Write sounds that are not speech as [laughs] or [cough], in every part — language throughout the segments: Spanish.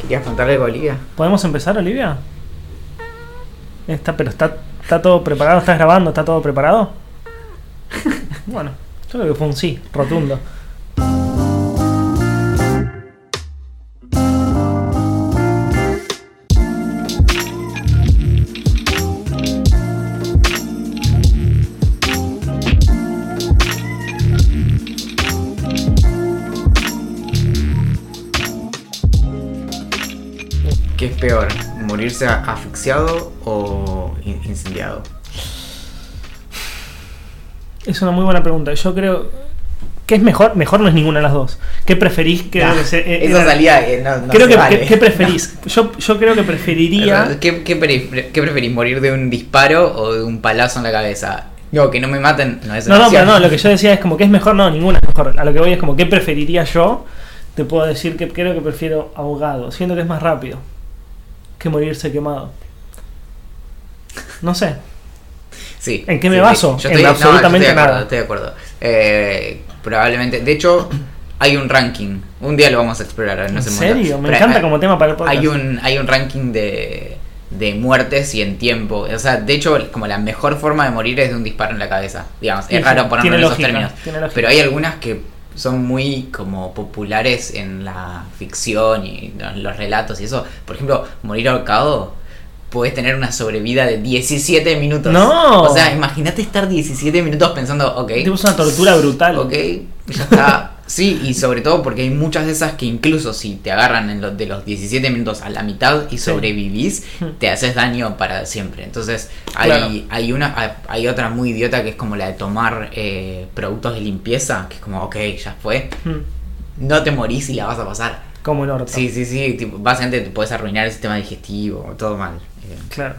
¿Querías contarle algo Olivia? ¿Podemos empezar, Olivia? Está, pero está, está todo preparado, estás grabando, está todo preparado. [laughs] bueno, yo creo que fue un sí, rotundo. ¿Morirse asfixiado o in- incendiado? Es una muy buena pregunta. Yo creo. ¿Qué es mejor? Mejor no es ninguna de las dos. ¿Qué preferís? Creo que eh, Esa salida eh, no, no creo se que, vale. ¿qué, qué [laughs] preferís? Yo, yo creo que preferiría. ¿Qué, qué, pre- qué preferís? ¿Morir de un disparo o de un palazo en la cabeza? No, que no me maten, no es No, no, pero no, lo que yo decía es como que es mejor, no, ninguna es mejor. A lo que voy es como, ¿qué preferiría yo? Te puedo decir que creo que prefiero ahogado. Siento que es más rápido que morirse quemado. No sé. Sí. ¿En qué me sí, baso? sí. En no, absolutamente yo estoy de acuerdo, nada. Estoy de acuerdo. Eh, probablemente. De hecho, hay un ranking. Un día lo vamos a explorar. No ¿En serio? Me Pero encanta hay- como tema para el podcast. Hay un, hay un ranking de, de muertes y en tiempo. O sea, de hecho, como la mejor forma de morir es de un disparo en la cabeza. Digamos, es sí, raro ponerlo en esos lógica, términos. Pero hay algunas que son muy como populares en la ficción y los, los relatos y eso. Por ejemplo, morir ahorcado. Puedes tener una sobrevida de 17 minutos. ¡No! O sea, imagínate estar 17 minutos pensando, ok. Es una tortura brutal. Ok, ya está. Sí, y sobre todo porque hay muchas de esas que incluso si te agarran en los de los 17 minutos a la mitad y sobrevivís, te haces daño para siempre. Entonces, hay, Claro. hay una hay- hay otra muy idiota que es como la de tomar eh, productos de limpieza, que es como, ok, ya fue. Mm, No te morís y la vas a pasar. Como el orto. Sí, sí, sí. tipo, básicamente te puedes arruinar el sistema digestivo, todo mal. Eh, Claro.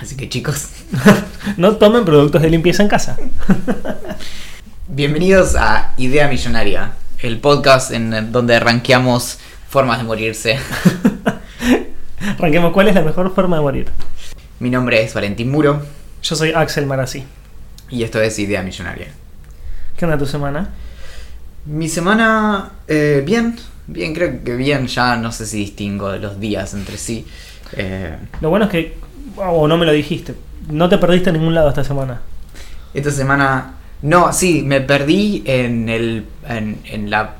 así que chicos, [laughs] No tomen productos de limpieza en casa. [laughs] bienvenidos a Idea Millonaria, el podcast en donde rankeamos formas de morirse. [laughs] Arranquemos, ¿cuál es la mejor forma de morir? Mi nombre es Valentín Muro Yo soy Axel Marazzi. y esto es Idea Millonaria. ¿Qué onda tu semana? Mi semana, eh, bien, bien, creo que bien, ya no sé si distingo los días entre sí. Eh, Lo bueno es que, o no me lo dijiste, no te perdiste en ningún lado esta semana. esta semana, no, sí, me perdí en, el, en, en la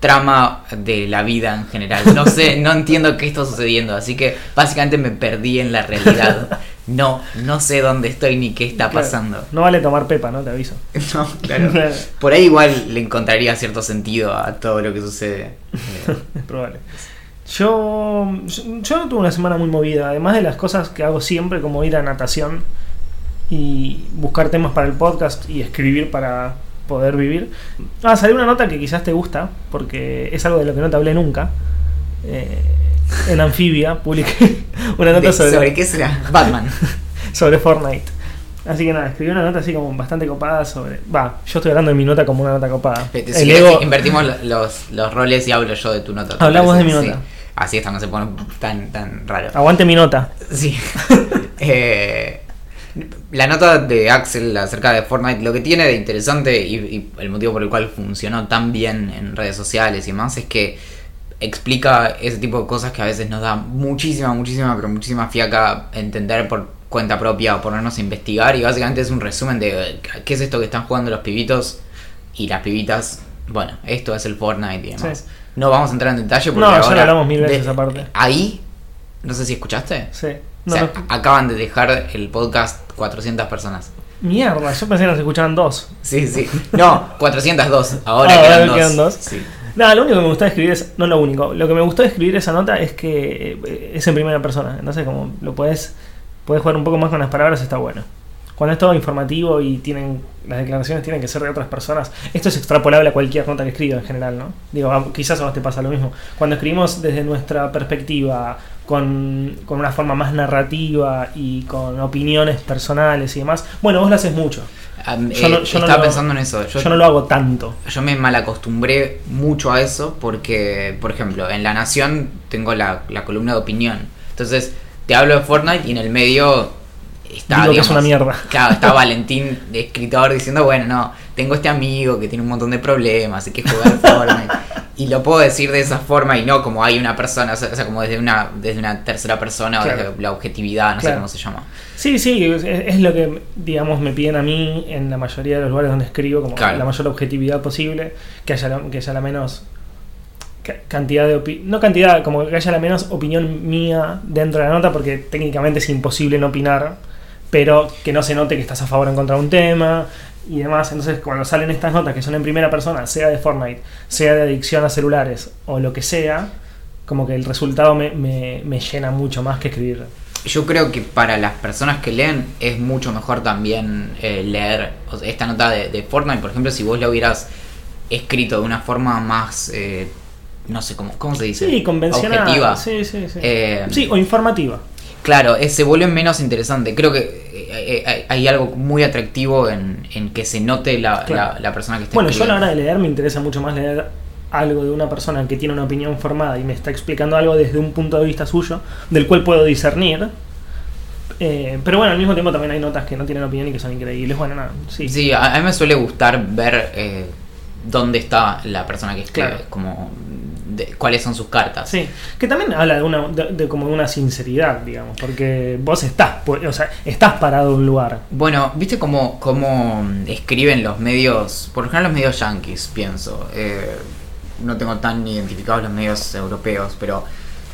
trama de la vida en general. No sé, [laughs] no entiendo qué está sucediendo, así que básicamente me perdí en la realidad. No, no sé dónde estoy ni qué está Claro, pasando. No vale tomar pepa, ¿no? Te aviso. [laughs] No, claro. Por ahí igual le encontraría cierto sentido a todo lo que sucede. Es [laughs] probable. Yo, yo no tuve una semana muy movida, además de las cosas que hago siempre, como ir a natación y buscar temas para el podcast y escribir para poder vivir. Ah, salió una nota que quizás te gusta, porque es algo de lo que no te hablé nunca. Eh, en Anfibia publiqué [laughs] una nota sobre, ¿Sobre qué será? Batman. [laughs] sobre Fortnite. Así que nada, escribí una nota así como bastante copada sobre... Va, yo estoy hablando de mi nota como una nota copada. Si querés, ego- invertimos lo- los, los roles y hablo yo de tu nota. ¿te Hablamos parece? de mi nota. Sí. Así esto no se pone tan, tan raro. Aguante mi nota. Sí. [laughs] Eh, la nota de Axel acerca de Fortnite, lo que tiene de interesante y, y el motivo por el cual funcionó tan bien en redes sociales y demás es que explica ese tipo de cosas que a veces nos da muchísima, muchísima, pero muchísima fiaca entender por cuenta propia o ponernos a investigar y básicamente es un resumen de qué es esto que están jugando los pibitos y las pibitas. Bueno, esto es el Fortnite y demás. Sí. No vamos a entrar en detalle porque No, ya ahora lo hablamos mil veces aparte. Ahí, no sé si escuchaste. Sí. O No, sea, no. acaban de dejar el podcast 400 personas. Mierda, yo pensé que nos escuchaban dos. Sí, sí. No, 402. Ahora Ah, quedan, ahora dos. quedan dos. Sí. Nada, lo único que me gustó de escribir es. No lo único. Lo que me gustó de escribir esa nota es que eh, es en primera persona. Entonces, como lo puedes. Puedes jugar un poco más con las palabras, está bueno. Cuando es todo informativo y tienen. Las declaraciones tienen que ser de otras personas. Esto es extrapolable a cualquier nota que escriba en general, ¿no? Digo, quizás a vos te pasa lo mismo. Cuando escribimos desde nuestra perspectiva, con, con una forma más narrativa y con opiniones personales y demás. Bueno, vos lo haces mucho. Yo eh, no- yo no estaba lo- pensando en eso. Yo, Yo no lo hago tanto. yo me malacostumbré mucho a eso porque, por ejemplo, en La Nación tengo la, la columna de opinión. Entonces, te hablo de Fortnite y en el medio está, Digo que es una mierda. Claro, está [laughs] Valentín, de escritor, diciendo, bueno, no, tengo este amigo que tiene un montón de problemas y que jugar Fortnite. y lo puedo decir de esa forma y no como hay una persona, o sea, como desde una, desde una tercera persona o desde la objetividad, no sé cómo se llama. Sí, sí, es, lo que, digamos, me piden a mí en la mayoría de los lugares donde escribo, como la mayor objetividad posible, que haya, que haya la menos cantidad de no cantidad, como que haya la menos opinión mía dentro de la nota, porque técnicamente es imposible no opinar, pero que no se note que estás a favor o en contra de un tema y demás. Entonces, cuando salen estas notas que son en primera persona, sea de Fortnite, sea de adicción a celulares o lo que sea, como que el resultado me, me, llena mucho más que escribir. Yo creo que para las personas que leen es mucho mejor también eh, leer esta nota de, Fortnite, por ejemplo, si vos la hubieras escrito de una forma más eh, no sé cómo, cómo se dice. Sí, convencional. Objetiva. Sí, sí, sí. Eh, sí, o informativa. Claro, se vuelve menos interesante. Creo que eh, eh, hay algo muy atractivo en, que se note la, persona que está Bueno, yo a la hora de leer me interesa mucho más leer algo de una persona que tiene una opinión formada y me está explicando algo desde un punto de vista suyo, del cual puedo discernir. pero bueno, al mismo tiempo también hay notas que no tienen opinión y que son increíbles. Bueno, nada, sí. Sí, a, mí me suele gustar ver dónde está la persona que escribe. Como cuáles son sus cartas. Sí, que también habla de una de, como de una sinceridad, digamos, porque vos estás, o sea, estás parado en un lugar. Bueno, ¿viste cómo, cómo escriben los medios, por ejemplo los medios yankees, pienso, eh, no tengo tan identificados los medios europeos, pero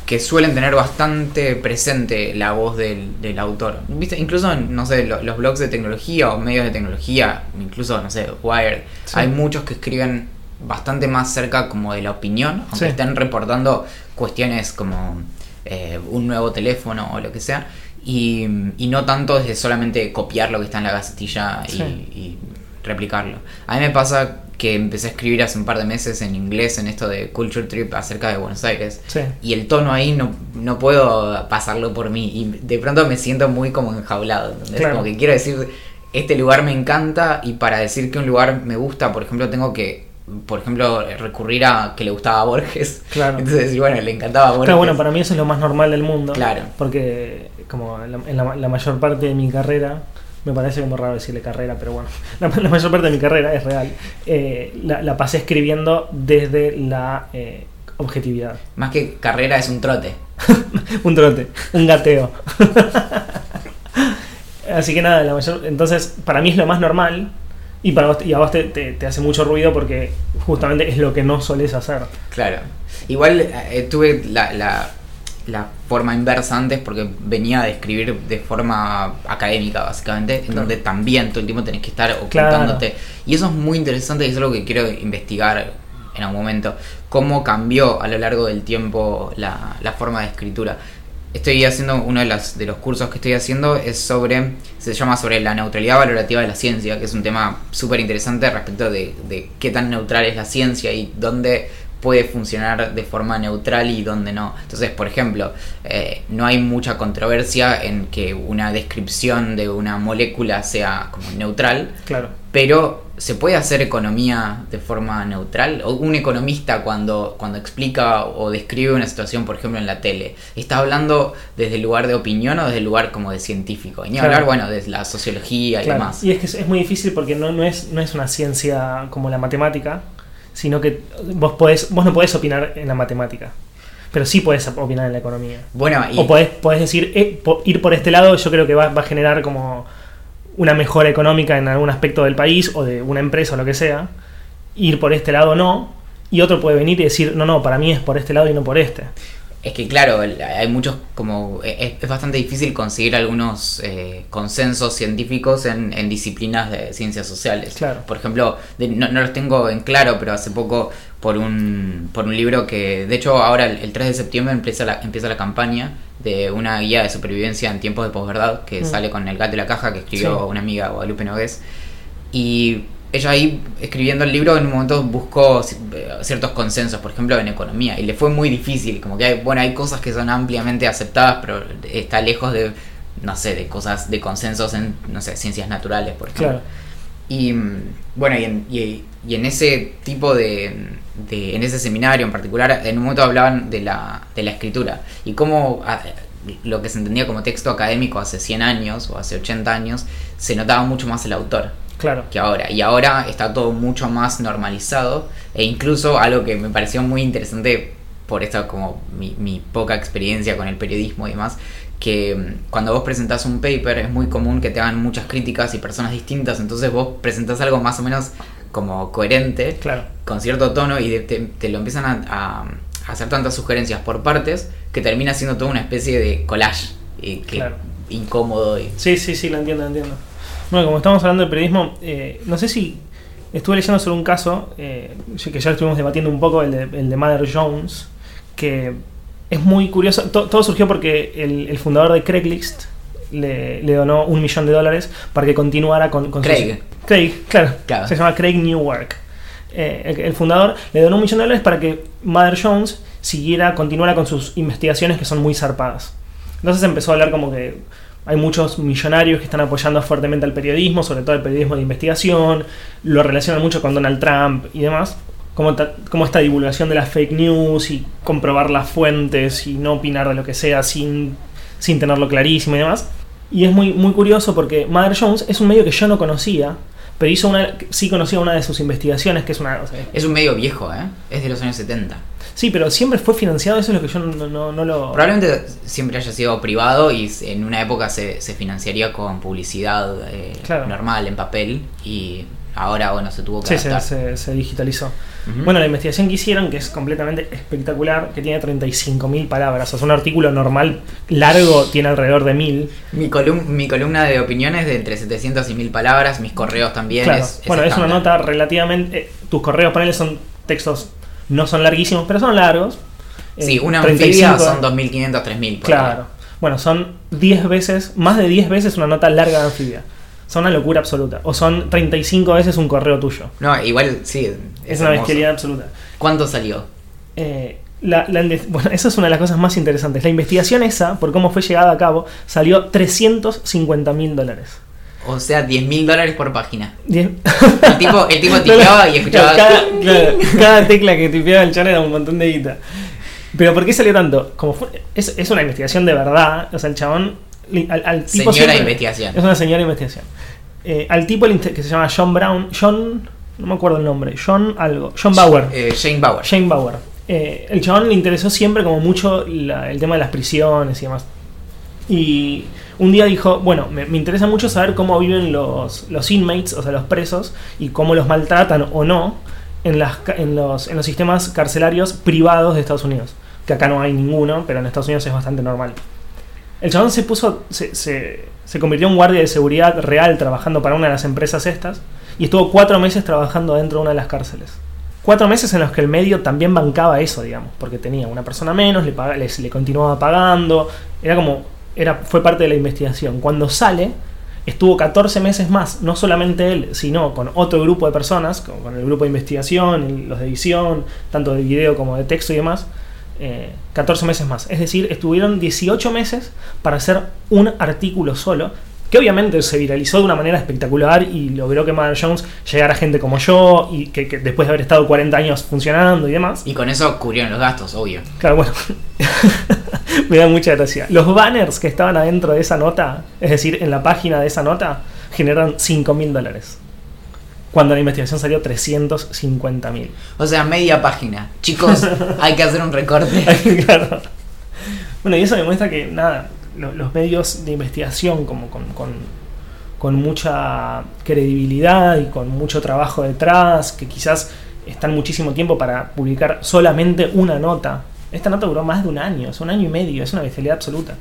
que suelen tener bastante presente la voz del, del autor. ¿Viste? Incluso, no sé, los, blogs de tecnología o medios de tecnología, incluso, no sé, Wired, hay muchos que escriben bastante más cerca como de la opinión, aunque estén reportando cuestiones como eh, un nuevo teléfono o lo que sea, y, no tanto desde solamente copiar lo que está en la gacetilla y, replicarlo. A mí me pasa que empecé a escribir hace un par de meses en inglés en esto de Culture Trip acerca de Buenos Aires. Y el tono ahí no, no puedo pasarlo por mí. Y de pronto me siento muy como enjaulado. Como que quiero decir, este lugar me encanta y para decir que un lugar me gusta, por ejemplo, tengo que por ejemplo, recurrir a que le gustaba a Borges. Claro. [laughs] Entonces, bueno, le encantaba a Borges. Claro, bueno, para mí eso es lo más normal del mundo. Claro. Porque, como en la, mayor parte de mi carrera, me parece como raro decirle carrera, pero bueno, [laughs] la, mayor parte de mi carrera es real. Eh, la, pasé escribiendo desde la eh, objetividad. Más que carrera es un trote. [laughs] un trote, un gateo. Así que nada, la mayor, entonces para mí es lo más normal y, para y a vos te, hace mucho ruido porque justamente es lo que no solés hacer. Claro. Igual eh, tuve la, forma inversa antes porque venía a escribir de forma académica, básicamente, en donde también todo el tiempo tenés que estar ocultándote. Y eso es muy interesante y es algo que quiero investigar en algún momento. Cómo cambió a lo largo del tiempo la, la forma de escritura estoy haciendo uno de, las, de los cursos que estoy haciendo es sobre, se llama sobre la neutralidad valorativa de la ciencia, que es un tema súper interesante respecto de, de, qué tan neutral es la ciencia y dónde puede funcionar de forma neutral y dónde no. Entonces, por ejemplo, eh, no hay mucha controversia en que una descripción de una molécula sea como neutral, claro. pero ¿se puede hacer economía de forma neutral? O un economista cuando, cuando explica o describe una situación, por ejemplo, en la tele, ¿está hablando desde el lugar de opinión o desde el lugar como de científico? Y ni hablar, bueno, desde la sociología y demás. Y es que es muy difícil porque no, no, es, no es una ciencia como la matemática, sino que vos, podés, vos no podés opinar en la matemática. Pero sí podés opinar en la economía. Bueno, O podés, podés decir, eh, ir por este lado, yo creo que va, va a generar como una mejora económica en algún aspecto del país o de una empresa o lo que sea, ir por este lado no, y otro puede venir y decir, no, no, para mí es por este lado y no por este. Es que claro, hay muchos como es, bastante difícil conseguir algunos eh, consensos científicos en, disciplinas de ciencias sociales. Claro. Por ejemplo, no, los tengo en claro, pero hace poco por un, por un libro que, de hecho, ahora el, 3 de septiembre empieza la, empieza la campaña de una guía de supervivencia en tiempos de posverdad que mm. sale con el gato de la caja que escribió una amiga Guadalupe Nogués. Y ella ahí escribiendo el libro en un momento buscó eh, ciertos consensos, por ejemplo en economía, y le fue muy difícil, como que hay, bueno, hay cosas que son ampliamente aceptadas, pero está lejos de, no sé, de cosas, de consensos en, no sé, ciencias naturales, por ejemplo. Y mm, bueno, y en, y, en ese tipo de, de, en ese seminario en particular, en un momento hablaban de la, de la escritura y cómo ah, lo que se entendía como texto académico hace 100 años o hace 80 años, se notaba mucho más el autor. Claro. que ahora. Y ahora está todo mucho más normalizado. E incluso algo que me pareció muy interesante por esta como mi, mi poca experiencia con el periodismo y demás, que mm, cuando vos presentás un paper es muy común que te hagan muchas críticas y personas distintas, entonces vos presentás algo más o menos como coherente, Claro. con cierto tono y de- te, te lo empiezan a, a- a hacer tantas sugerencias por partes que termina siendo toda una especie de collage y que Claro. incómodo y Sí, sí, sí, lo entiendo, lo entiendo. Bueno, como estamos hablando de periodismo, eh, no sé si estuve leyendo sobre un caso, eh, que ya estuvimos debatiendo un poco, el de, el de Mother Jones, que es muy curioso. To- todo surgió porque el, el fundador de Craigslist le, le donó un millón de dólares para que continuara con, con sus- Craig. Craig, claro, Claro. Se llama Craig Newark. Eh, el, el fundador le donó un millón de dólares para que Mother Jones siguiera, continuara con sus investigaciones que son muy zarpadas. Entonces empezó a hablar como que hay muchos millonarios que están apoyando fuertemente al periodismo, sobre todo el periodismo de investigación, lo relacionan mucho con Donald Trump y demás. Como, como esta divulgación de las fake news y comprobar las fuentes y no opinar de lo que sea sin, sin tenerlo clarísimo y demás. Y es muy, muy curioso porque Mother Jones es un medio que yo no conocía, pero hizo una, sí conocía una de sus investigaciones, que es una... o es un medio viejo, ¿eh? Es de los años 70. Sí, pero siempre fue financiado, eso es lo que yo no, no, no lo... Probablemente siempre haya sido privado y en una época se, se financiaría con publicidad eh, Claro. normal, en papel, y ahora, bueno, se tuvo que Sí, se, adaptar. se- se digitalizó. Bueno, la investigación que hicieron, que es completamente espectacular, que tiene 35.000 palabras. O sea, un artículo normal largo tiene alrededor de 1.000. mi, colum- mi columna de opiniones de entre 700 y 1000 palabras, mis correos también. Claro. es, es bueno, es una nota relativamente... eh, tus correos, ponele, son textos, no son larguísimos, pero son largos. Sí, Eh, una 35 anfibia son 2500, 3000. por Claro. Bueno, son 10 veces, más de 10 veces una nota larga de anfibia. Son una locura absoluta. O son 35 veces un correo tuyo. No, igual sí. Es, Es, una bestialidad absoluta. ¿Cuánto salió? Eh, la- la bueno, esa es una de las cosas más interesantes. La investigación esa, por cómo fue llevada a cabo, salió 350 mil dólares. O sea, 10 mil dólares por página. Diez- El tipo, el tipo [laughs] tipeaba y escuchaba. Cada, [laughs] claro, cada tecla que tipeaba el chan era un montón de guita. Pero ¿por qué salió tanto? Como fue- es, es una investigación de verdad. O sea, el chabón. Al, al tipo Señora siempre- investigación. Es una señora de investigación. Eh, al tipo que se llama John Brown. John. No me acuerdo el nombre. John algo. John Bauer. Eh, Jane Bauer. Shane Bauer. Eh, el chabón le interesó siempre como mucho la- el tema de las prisiones y demás. Y un día dijo, bueno, me, interesa mucho saber cómo viven los, los inmates, o sea, los presos, y cómo los maltratan o no en, las, en, los, en los sistemas carcelarios privados de Estados Unidos. Que acá no hay ninguno, pero en Estados Unidos es bastante normal. El chabón se puso, se, se, convirtió en guardia de seguridad real trabajando para una de las empresas estas, y estuvo cuatro meses trabajando dentro de una de las cárceles. Cuatro meses en los que el medio también bancaba eso, digamos, porque tenía una persona menos, le, les- le continuaba pagando, era como, era, fue parte de la investigación. Cuando sale, estuvo 14 meses más, no solamente él, sino con otro grupo de personas, con, con el grupo de investigación, los de edición, tanto de video como de texto y demás, eh, 14 meses más. Es decir, estuvieron 18 meses para hacer un artículo solo, que obviamente se viralizó de una manera espectacular y logró que Mother Jones llegara a gente como yo, y que, que después de haber estado 40 años funcionando y demás. Y con eso cubrieron los gastos, obvio. Claro, bueno. [laughs] [laughs] Me da mucha gracia. Los banners que estaban adentro de esa nota, es decir, en la página de esa nota, generaron 5 mil dólares. Cuando la investigación salió 350 mil. O sea, media página. Chicos, [laughs] hay que hacer un recorte. [laughs] claro. Bueno, y eso demuestra que, nada, lo- los medios de investigación, como con, con, con mucha credibilidad y con mucho trabajo detrás, que quizás están muchísimo tiempo para publicar solamente una nota. Esta nota duró más de un año, es un año y medio, es una bestialidad absoluta.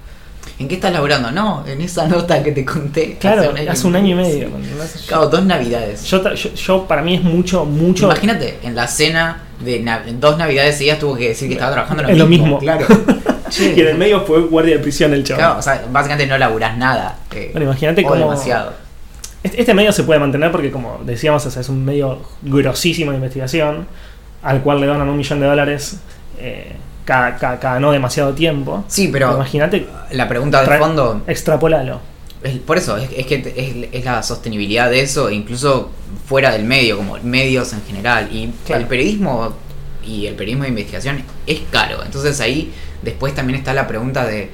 ¿En qué estás laburando? No, en esa nota que te conté. Claro, hace un año y medio. Sí. Claro, dos navidades. Yo, tra- yo, yo, para mí es mucho, mucho. Imagínate, en la cena de na- dos navidades seguidas tuvo que decir que estaba trabajando en Es lo mismo. Claro. [laughs] Y en el medio fue guardia de prisión el chaval. Claro, o sea, básicamente no laburás nada. eh, Bueno, imagínate cómo- demasiado. Este, este medio se puede mantener porque, como decíamos, o sea, es un medio grosísimo de investigación, al cual le donan un millón de dólares eh, cada, cada- cada no demasiado tiempo. Sí, pero Imagínate, la pregunta de fondo extrapolalo. es por eso, es, es que es, es la sostenibilidad de eso, e incluso fuera del medio, como medios en general. Y Claro. el periodismo y el periodismo de investigación es caro. Entonces ahí después también está la pregunta de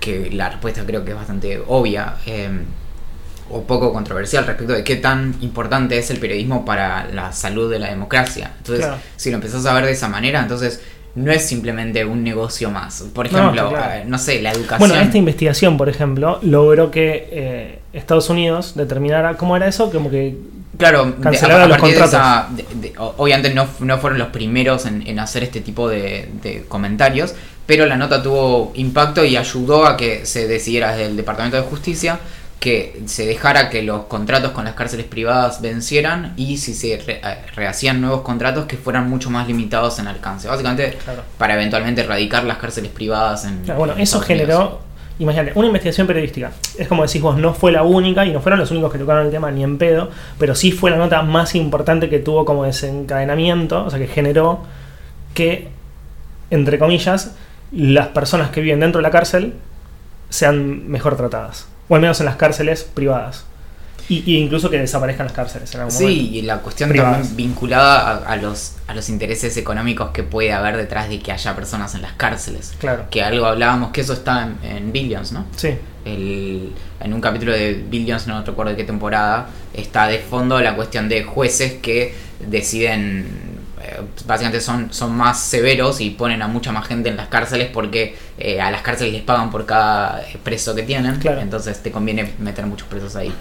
que la respuesta creo que es bastante obvia. eh, o poco controversial respecto de qué tan importante es el periodismo para la salud de la democracia. Entonces, Claro. si lo empezás a ver de esa manera, entonces no es simplemente un negocio más. Por ejemplo, No, claro. eh, no sé, la educación. Bueno, esta investigación, por ejemplo, logró que eh, Estados Unidos determinara cómo era eso, como que Claro, Cancelar a, a los partir de esa- de- de- o- obviamente no, no fueron los primeros en, en hacer este tipo de, de comentarios, pero la nota tuvo impacto y ayudó a que se decidiera desde el Departamento de Justicia que se dejara que los contratos con las cárceles privadas vencieran y si se re- eh, rehacían nuevos contratos que fueran mucho más limitados en alcance. Básicamente Claro. para eventualmente erradicar las cárceles privadas en... Claro, bueno, en eso Unidos. generó, imagínate, una investigación periodística. Es como decís vos, no fue la única y no fueron los únicos que tocaron el tema ni en pedo, pero sí fue la nota más importante que tuvo como desencadenamiento, o sea, que generó que, entre comillas, las personas que viven dentro de la cárcel sean mejor tratadas, o al menos en las cárceles privadas. Y, y incluso que desaparezcan las cárceles en algún Sí, momento. y la cuestión Privadas. también vinculada a, a los, a los intereses económicos que puede haber detrás de que haya personas en las cárceles. Claro. Que algo hablábamos que eso está en, en Billions, ¿no? Sí, El, en un capítulo de Billions, no recuerdo de qué temporada, está de fondo la cuestión de jueces que deciden, eh, básicamente son, son más severos y ponen a mucha más gente en las cárceles porque eh, a las cárceles les pagan por cada preso que tienen, Claro. entonces te conviene meter muchos presos ahí.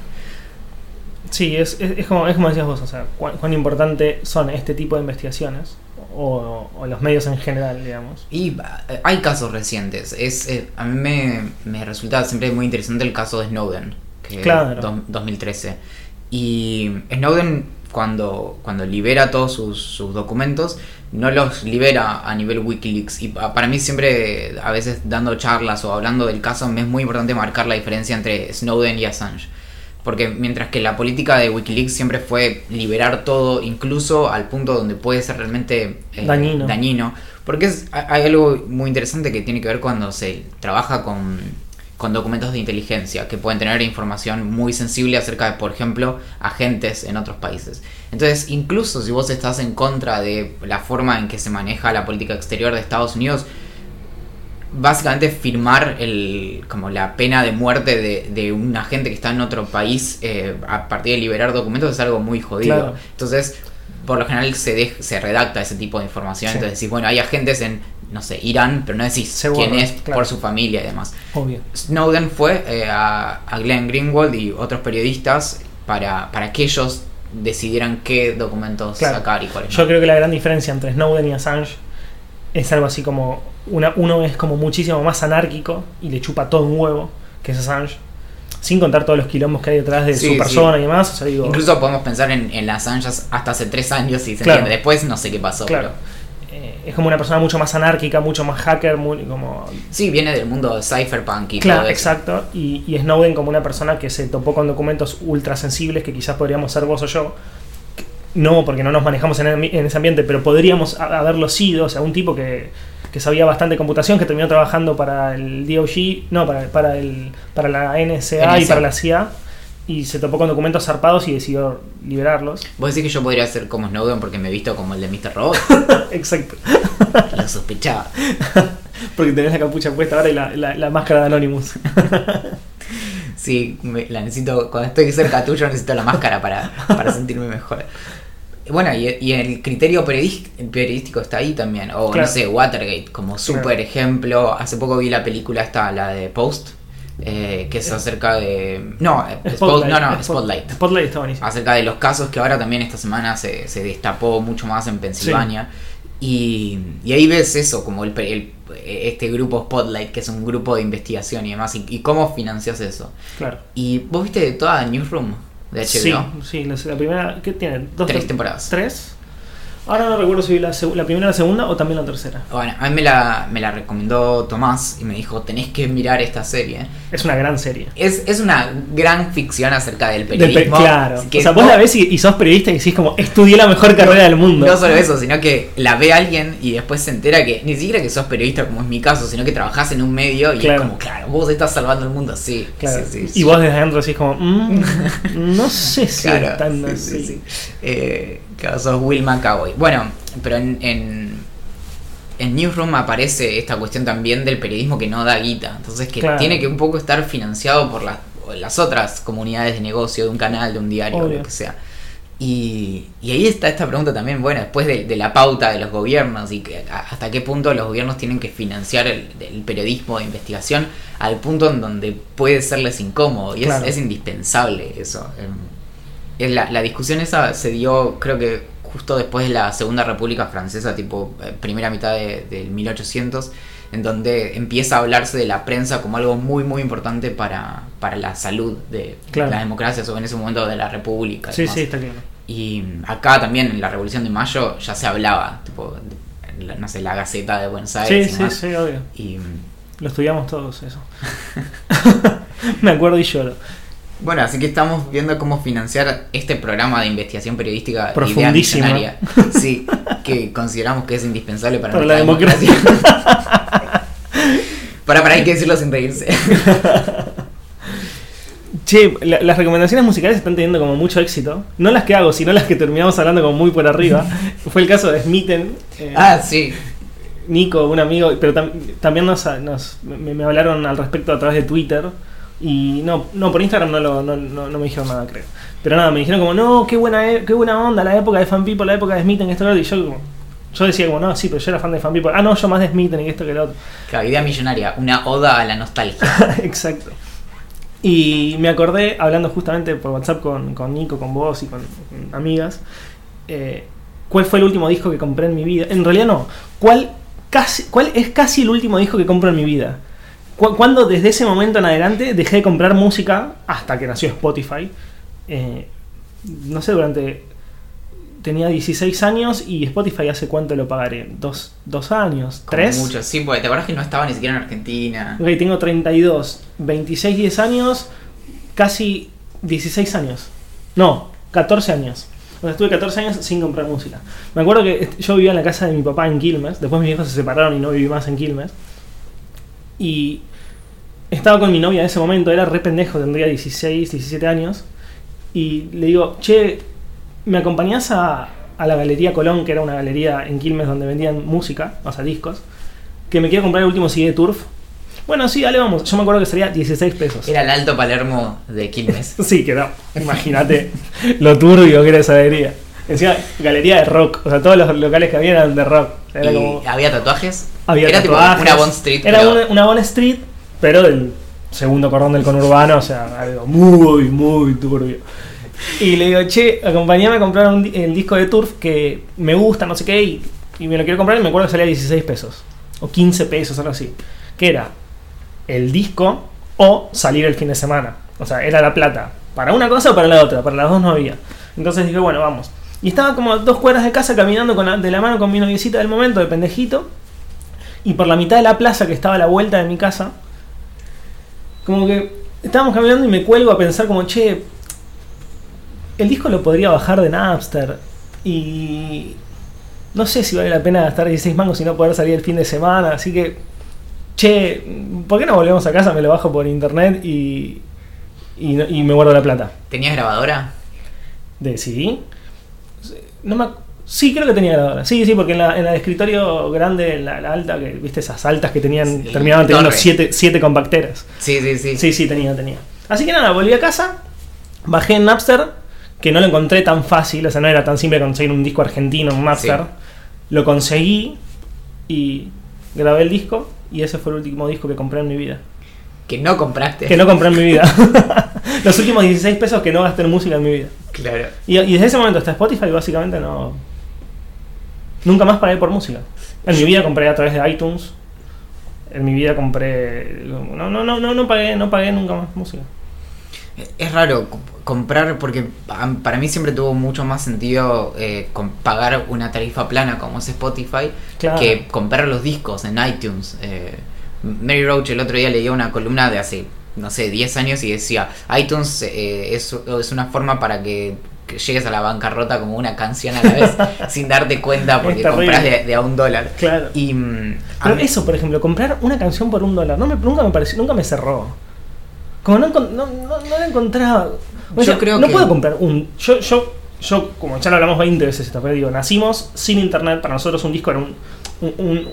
Sí, es, es, es como, es como decías vos, o sea, cuán, cuán importante son este tipo de investigaciones, o, o los medios en general, digamos. Y eh, hay casos recientes. Es, eh, a mí me, me resulta siempre muy interesante el caso de Snowden, que Claro. do- 2013. Y Snowden, cuando, cuando libera todos sus, sus documentos, no los libera a nivel Wikileaks. Y pa- para mí siempre, a veces dando charlas o hablando del caso, me es muy importante marcar la diferencia entre Snowden y Assange. Porque mientras que la política de Wikileaks siempre fue liberar todo, incluso al punto donde puede ser realmente eh, Dañino. dañino. Porque es, hay algo muy interesante que tiene que ver cuando se trabaja con, con documentos de inteligencia, que pueden tener información muy sensible acerca de, por ejemplo, agentes en otros países. Entonces, incluso si vos estás en contra de la forma en que se maneja la política exterior de Estados Unidos, básicamente firmar el como la pena de muerte de, de un agente que está en otro país eh, a partir de liberar documentos es algo muy jodido. Claro. Entonces, por lo general se, se redacta ese tipo de información. Sí. Entonces decís, bueno, hay agentes en, no sé, Irán, pero no decís quién es claro. por su familia y demás. Obvio. Snowden fue eh, a, a Glenn Greenwald y otros periodistas para, para que ellos decidieran qué documentos Claro. sacar y cuáles Yo no. creo que la gran diferencia entre Snowden y Assange es algo así como una, uno es como muchísimo más anárquico y le chupa todo un huevo, que es Assange, sin contar todos los quilombos que hay detrás de Sí, su sí. persona y demás. O sea, digo, Incluso podemos pensar en, en las Assange hasta hace tres años y se Claro. entiende. Después no sé qué pasó, claro, pero eh, es como una persona mucho más anárquica, mucho más hacker, muy como sí, viene del mundo cypherpunk y Claro, todo eso. exacto. Y, y Snowden como una persona que se topó con documentos ultra sensibles que quizás podríamos ser vos o yo. No, porque no nos manejamos en, el- en ese ambiente, pero podríamos ha- haberlo sido. O sea, un tipo que, que sabía bastante computación, que terminó trabajando para el DOG, no, para, para, el, para la NSA y NSA. para la CIA. Y se topó con documentos zarpados y decidió liberarlos. Vos decís que yo podría ser como Snowden porque me he visto como el de Mr. Robot. [laughs] Exacto. [laughs] Lo sospechaba. [laughs] Porque tenés la capucha puesta ahora y la, la- la máscara de Anonymous. Sí, me- la necesito. Cuando estoy cerca tuyo necesito la máscara para, para sentirme mejor. Bueno, y, y el criterio periodístico está ahí también. O Claro. no sé, Watergate como super ejemplo. Hace poco vi la película esta, la de Post, eh, que es acerca de. No, eh, Spot- no, no, Spot- Spotlight. Spotlight está buenísimo. Acerca de los casos que ahora también esta semana se, se destapó mucho más en Pensilvania. Y, y ahí ves eso, como el, el- este grupo Spotlight, que es un grupo de investigación y demás. Y, y cómo financias eso. Claro. ¿Y vos viste toda Newsroom de HBO? Sí, sí, la, primera. ¿Qué tiene? ¿Dos Tres tem- temporadas. ¿Tres? Ahora no recuerdo si vi la, la primera, la segunda o también la tercera. Bueno, a mí me la, me la recomendó Tomás y me dijo, tenés que mirar esta serie. Es una gran serie. Es, es una gran ficción acerca del Del pe- periodismo. claro. que o sea, vos la ves y, y sos periodista y decís como, estudié la mejor carrera del mundo. No solo eso, sino que la ve alguien y después se entera que ni siquiera que sos periodista como es mi caso, sino que trabajás en un medio y Claro. es como, claro, vos estás salvando el mundo, sí. Claro. sí, sí, y vos desde adentro decís como, "Mm, [laughs] no sé si Claro, es tan sí, así". sí, sí. Eh, claro, sos Will McAvoy. Bueno, pero en, en, en Newsroom aparece esta cuestión también del periodismo que no da guita. Entonces que Claro. tiene que un poco estar financiado por las las otras comunidades de negocio, de un canal, de un diario, Obvio. lo que sea. Y, y ahí está esta pregunta también, bueno, después de, de la pauta de los gobiernos y que hasta qué punto los gobiernos tienen que financiar el, el periodismo de investigación al punto en donde puede serles incómodo. Y es- es, indispensable eso. La, la discusión esa se dio, creo que justo después de la Segunda República Francesa, tipo eh, primera mitad de- del 1800, en donde empieza a hablarse de la prensa como algo muy, muy importante para, para la salud de Claro. las democracias o en ese momento de la República. Sí, sí, está claro. Y acá también en la Revolución de Mayo ya se hablaba, tipo, no sé, la Gaceta de Buenos Sí, Aires. y sí, demás. sí, obvio. Y Lo estudiamos todos eso. [laughs] [laughs] Me acuerdo y lloro. Bueno, así que estamos viendo cómo financiar este programa de investigación periodística Idea Profundísimo. Millonaria. Sí, que consideramos que es indispensable para, Para la nuestra para, para, hay que decirlo sin reírse. Che, la- las recomendaciones musicales están teniendo como mucho éxito. No las que hago, sino las que terminamos hablando como muy por arriba. Fue el caso de Smitten. eh, ah, sí. Nico, un amigo, pero tam- también nos, nos- me, me hablaron al respecto a través de Twitter. Y no, no por Instagram no, lo- no, no- no me dijeron nada, creo. Pero nada, me dijeron como, no, qué buena, e- qué buena onda, la época de Fan People, la época de Smitten, esto, lo otro", Y yo, como- yo decía como, no, sí, pero yo era fan de Fan People. Ah, no, yo más de Smitten y esto que lo otro. Claro, Idea Millonaria, una oda a la nostalgia. [laughs] Exacto. Y me acordé, hablando justamente por WhatsApp con, con Nico, con vos y con, con amigas, eh, cuál fue el último disco que compré en mi vida. En realidad no. ¿Cuál, casi, cuál es casi el último disco que compro en mi vida? Cu- Cuando desde ese momento en adelante dejé de comprar música hasta que nació Spotify. Eh, no sé, durante... Tenía 16 años y Spotify hace cuánto lo pagaré? ¿Dos, dos años? Como ¿Tres? Mucho, sí, porque te acuerdas que no estaba ni siquiera en Argentina. Ok, tengo 32, 26, 10 años, casi 16 años. No, 14 años. O sea, estuve 14 años sin comprar música. Me acuerdo que yo vivía en la casa de mi papá en Quilmes, después mis viejos se separaron y no viví más en Quilmes. Y estaba con mi novia en ese momento, era re pendejo, tendría 16, 17 años. Y le digo, che, ¿me acompañás a, a la Galería Colón, que era una galería en Quilmes donde vendían música, o sea, discos? Que me quiero comprar el último CD de Turf. Bueno, sí, dale, vamos. Yo me acuerdo que sería 16 pesos. Era el Alto Palermo de Quilmes. [laughs] Sí, que no. Imagínate lo turbio que era esa galería. Encima, galería de rock. O sea, todos los locales que había eran de rock. Era ¿Y como. había tatuajes? Había Era tipo tatuajes. una Bond Street. Era pero- una, una Bond Street, pero del segundo cordón del conurbano. O sea, algo muy, muy turbio. Y le digo, che, acompañame a comprar un el disco de Turf que me gusta, no sé qué, y, y me lo quiero comprar y me acuerdo que salía 16 pesos. O 15 pesos, algo así. Que era el disco o salir el fin de semana. O sea, era la plata. Para una cosa o para la otra. Para las dos no había. Entonces dije, bueno, vamos. Y estaba como a dos cuadras de casa caminando con la- de la mano con mi noviecita del momento, de pendejito. Y por la mitad de la plaza que estaba a la vuelta de mi casa, como que estábamos caminando y me cuelgo a pensar como, che, el disco lo podría bajar de Napster. Y no sé si vale la pena gastar 16 mangos y no poder salir el fin de semana. Así que, che, ¿por qué no volvemos a casa? Me lo bajo por internet y, y, no- y me guardo la plata. ¿Tenías grabadora? ¿De CD? No me ac- Sí, creo que tenía grabadora. Sí, sí, porque en la, en la de escritorio grande, en la, la alta, que viste esas altas que tenían, Sí, terminaban teniendo torre. siete, siete compacteras. Sí, sí, sí. Sí, sí, tenía, tenía. Así que nada, volví a casa, bajé en Napster, que no lo encontré tan fácil, o sea, no era tan simple conseguir un disco argentino en Napster. Sí. Lo conseguí y grabé el disco y ese fue el último disco que compré en mi vida. Que no compraste. Que no compré en mi vida. [laughs] Los últimos 16 pesos que no gasté en música en mi vida. Claro. Y, y desde ese momento hasta Spotify básicamente no... Nunca más pagué por música. En mi vida compré a través de iTunes. En mi vida compré... No, no, no, no, no pagué, no pagué nunca más música. Es raro co- comprar porque pa- para mí siempre tuvo mucho más sentido eh, con- pagar una tarifa plana como es Spotify Claro. que comprar los discos en iTunes. Eh, Mary Roach el otro día leía una columna de hace, no sé, 10 años y decía, iTunes eh, es, es una forma para que, que llegues a la bancarrota como una canción a la vez [laughs] sin darte cuenta porque compras de, de a un dólar. Claro. Y mm, Pero mí- eso, por ejemplo, comprar una canción por un dólar, no me, nunca me pareció, nunca me cerró. Como no, no, no, no la encontraba. O Yo creo no que- puedo comprar un. Yo, yo, yo, como ya lo hablamos 20 veces esto, pero digo, nacimos sin internet, para nosotros un disco era un, un, un-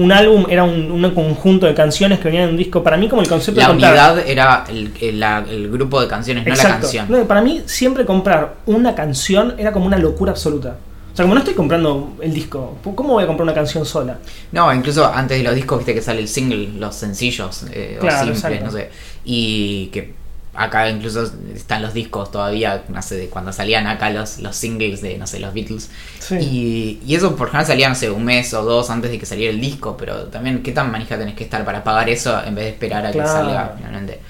un álbum era un, un conjunto de canciones que venían en un disco. Para mí, como el concepto La de comprar- unidad era el, el- la- el grupo de canciones, no la Exacto. canción. No, para mí, siempre comprar una canción era como una locura absoluta. O sea, como no estoy comprando el disco, ¿cómo voy a comprar una canción sola? No, incluso antes de los discos, viste que sale el single, los sencillos, eh, Claro, o simples, exacto. no sé. Y que acá incluso están los discos todavía, no sé, de cuando salían acá los, los singles de, no sé, los Beatles. Sí. Y, y eso por general salía, no sé, un mes o dos antes de que saliera el disco, pero también qué tan manija tenés que estar para pagar eso en vez de esperar a Claro. que salga finalmente.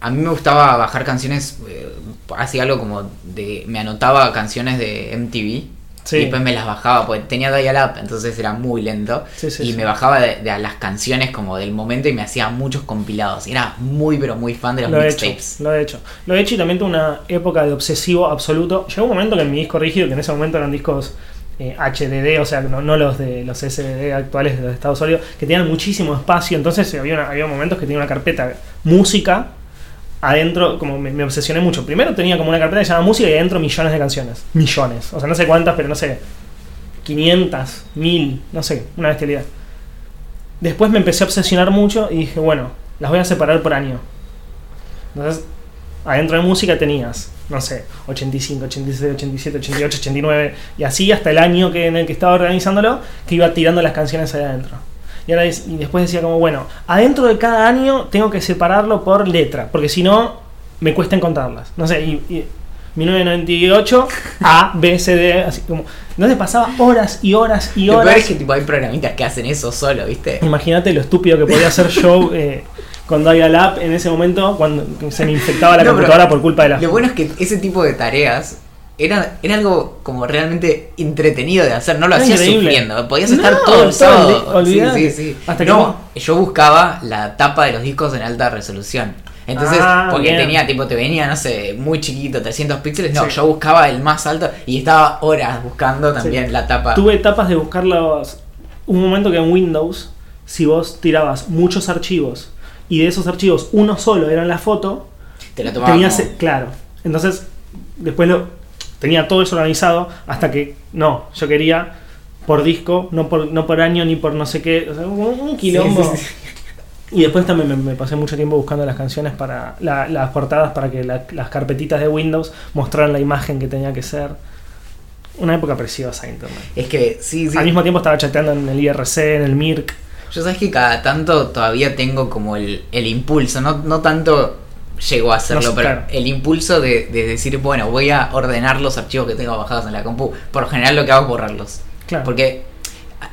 A mí me gustaba bajar canciones, eh, hacía algo como de, me anotaba canciones de MTV. Sí. Y después me las bajaba, porque tenía dial-up, entonces era muy lento. Sí, sí, y me bajaba de, las canciones como del momento y me hacía muchos compilados. Era muy, pero muy fan de los Lo he mixtapes. lo he hecho. Lo he hecho y también tuve una época de obsesivo absoluto. Llegó un momento que en mi disco rígido, que en ese momento eran discos eh, HDD, o sea, no, no los de los SDD actuales de los Estados Unidos, que tenían muchísimo espacio. Entonces había, una- había momentos que tenía una carpeta música adentro, como me, me obsesioné mucho. Primero tenía como una carpeta que se llama música y adentro millones de canciones. Millones. O sea, no sé cuántas, pero no sé. 500, 1000, no sé, una bestialidad. Después me empecé a obsesionar mucho y dije, bueno, las voy a separar por año. Entonces, adentro de música tenías, no sé, 85, 86, 87, 88, 89, y así hasta el año que, en el que estaba organizándolo, que iba tirando las canciones ahí adentro. Y, ahora es- y después decía como, bueno, adentro de cada año tengo que separarlo por letra, porque si no, me cuesta encontrarlas. No sé, y, y 1998, A, B, C, D, así como... Entonces pasaba horas y horas y Lo peor horas. es que tipo, hay programitas que hacen eso solo, ¿viste? Imagínate lo estúpido que podía hacer yo [laughs] eh, con Dial-Up en ese momento cuando se me infectaba la No, computadora por culpa de la. Lo bueno es que ese tipo de tareas era, era algo como realmente entretenido de hacer, no lo hacías sufriendo, podías estar No, todo el sábado. Sí, sí, sí. Hasta que no, yo buscaba la tapa de los discos en alta resolución. Entonces, Ah, porque bien. tenía, tipo, te venía, no sé, muy chiquito, 300 píxeles. No, Sí. yo buscaba el más alto y estaba horas buscando también Sí. la tapa. Tuve etapas de buscarlos. Un momento que en Windows, si vos tirabas muchos archivos y de esos archivos uno solo era en la foto, Te la tomaba. tenías. como- Claro. Entonces, después lo, tenía todo eso organizado hasta que. No, yo quería por disco, no por, no por año ni por no sé qué. O sea, un, un quilombo. Sí, sí, sí. Y después también me, me pasé mucho tiempo buscando las canciones para. la- las portadas para que la- las carpetitas de Windows mostraran la imagen que tenía que ser. Una época preciosa internet. Es que, sí, sí. Al mismo tiempo estaba chateando en el IRC, en el MIRC. Yo sabes que cada tanto todavía tengo como el, el impulso, no, no tanto llego a hacerlo, No pero claro. el impulso de, de decir, bueno, voy a ordenar los archivos que tengo bajados en la compu. Por lo general lo que hago es borrarlos. Claro. Porque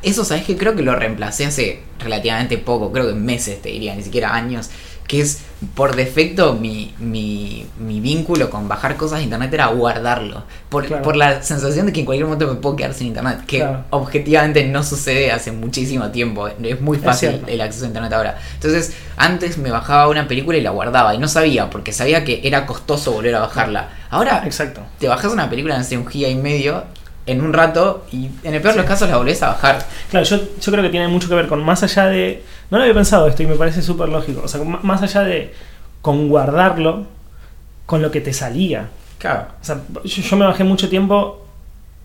eso, ¿sabes que Creo que lo reemplacé hace relativamente poco, creo que meses te diría, ni siquiera años. Que es por defecto mi, mi, mi vínculo con bajar cosas de internet era guardarlo. Por, Claro. por la sensación de que en cualquier momento me puedo quedar sin internet. Que Claro. objetivamente no sucede hace muchísimo tiempo. Es muy fácil el acceso a internet ahora. Entonces, antes me bajaba una película y la guardaba. Y no sabía, porque sabía que era costoso volver a bajarla. Ahora Exacto. te bajas una película en un giga y medio en un rato y en el peor de los casos la volvés a bajar. Claro, yo, yo creo que tiene mucho que ver con más allá de. No lo había pensado esto y me parece súper lógico. O sea, más allá de con guardarlo con lo que te salía. Claro. O sea, yo, yo me bajé mucho tiempo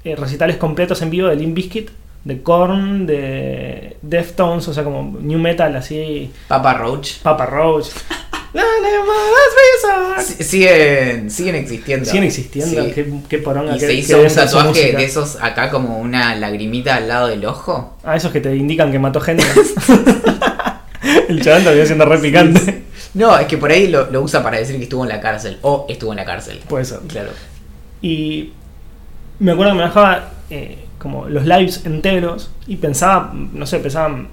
eh, recitales completos en vivo de Limp Bizkit, de Korn, de Deftones, o sea, como New Metal, así. Papa Roach. Papa Roach. [laughs] Sí- Siguen, siguen existiendo. Siguen existiendo, Sí. qué, qué poronga. Y se hizo un tatuaje de esos acá como una lagrimita al lado del ojo. Ah, esos que te indican que mató gente. [laughs] [laughs] El chaval todavía siendo re picante. No, es que por ahí lo, lo usa para decir que estuvo en la cárcel o estuvo en la cárcel. Puede ser. Claro. Y me acuerdo que me bajaba eh, como los lives enteros y pensaba, no sé, pensaban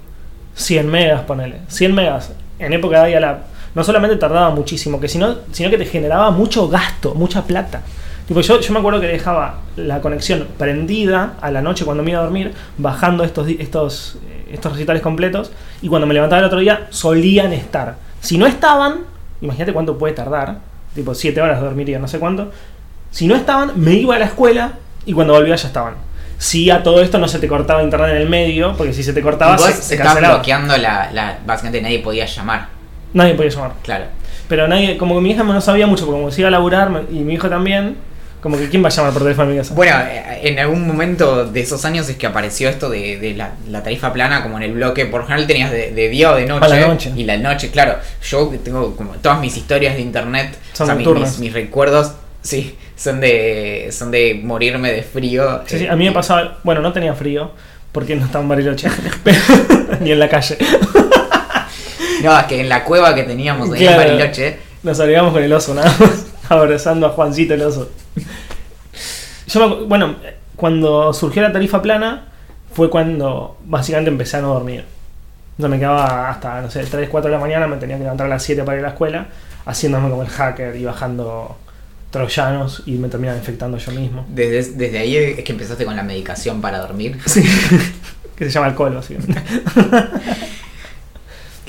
100 megas, ponele. 100 megas en época de dial No solamente tardaba muchísimo, que sino, sino que te generaba mucho gasto, mucha plata. Tipo, yo, yo me acuerdo que dejaba la conexión prendida a la noche cuando me iba a dormir, bajando estos, estos, eh, estos recitales completos, y cuando me levantaba el otro día solían estar. Si no estaban, imagínate cuánto puede tardar, tipo 7 horas dormiría, no sé cuánto. Si no estaban, me iba a la escuela y cuando volvía ya estaban. Si a todo esto no se te cortaba internet en el medio, porque si se te cortaba se, se cancelaba. bloqueando la, la. Básicamente nadie podía llamar. Nadie podía llamar. Claro. Pero nadie, como que mi hija no sabía mucho, porque como se iba a laburar y mi hijo también, Como que quién va a llamar por teléfono a mi casa. Bueno, eh, en algún momento de esos años es que apareció esto de, de la, la tarifa plana, como en el bloque, por lo general tenías de, de día o de noche, A la noche. Y la noche, claro. Yo tengo como todas mis historias de internet, Son o sea, mis, mis recuerdos, sí, son de son de morirme de frío. Sí, sí, eh, a mí me pasaba, bueno, no tenía frío, porque no estaba en Bariloche, [laughs] pero- ni en la calle. No, es que en la cueva que teníamos ahí Claro. en Bariloche, Nos abrigamos con el oso, nada más, [laughs] abrazando a Juancito el oso. Yo me bueno, cuando surgió la tarifa plana, fue cuando básicamente empecé a no dormir. Yo me quedaba hasta, no sé, 3, 4 de la mañana, me tenía que levantar a las 7 para ir a la escuela, haciéndome como el hacker y bajando troyanos y me terminaba infectando yo mismo. desde, desde ahí es que empezaste con la medicación para dormir. [laughs] Sí. que se llama alcohol, básicamente. [laughs]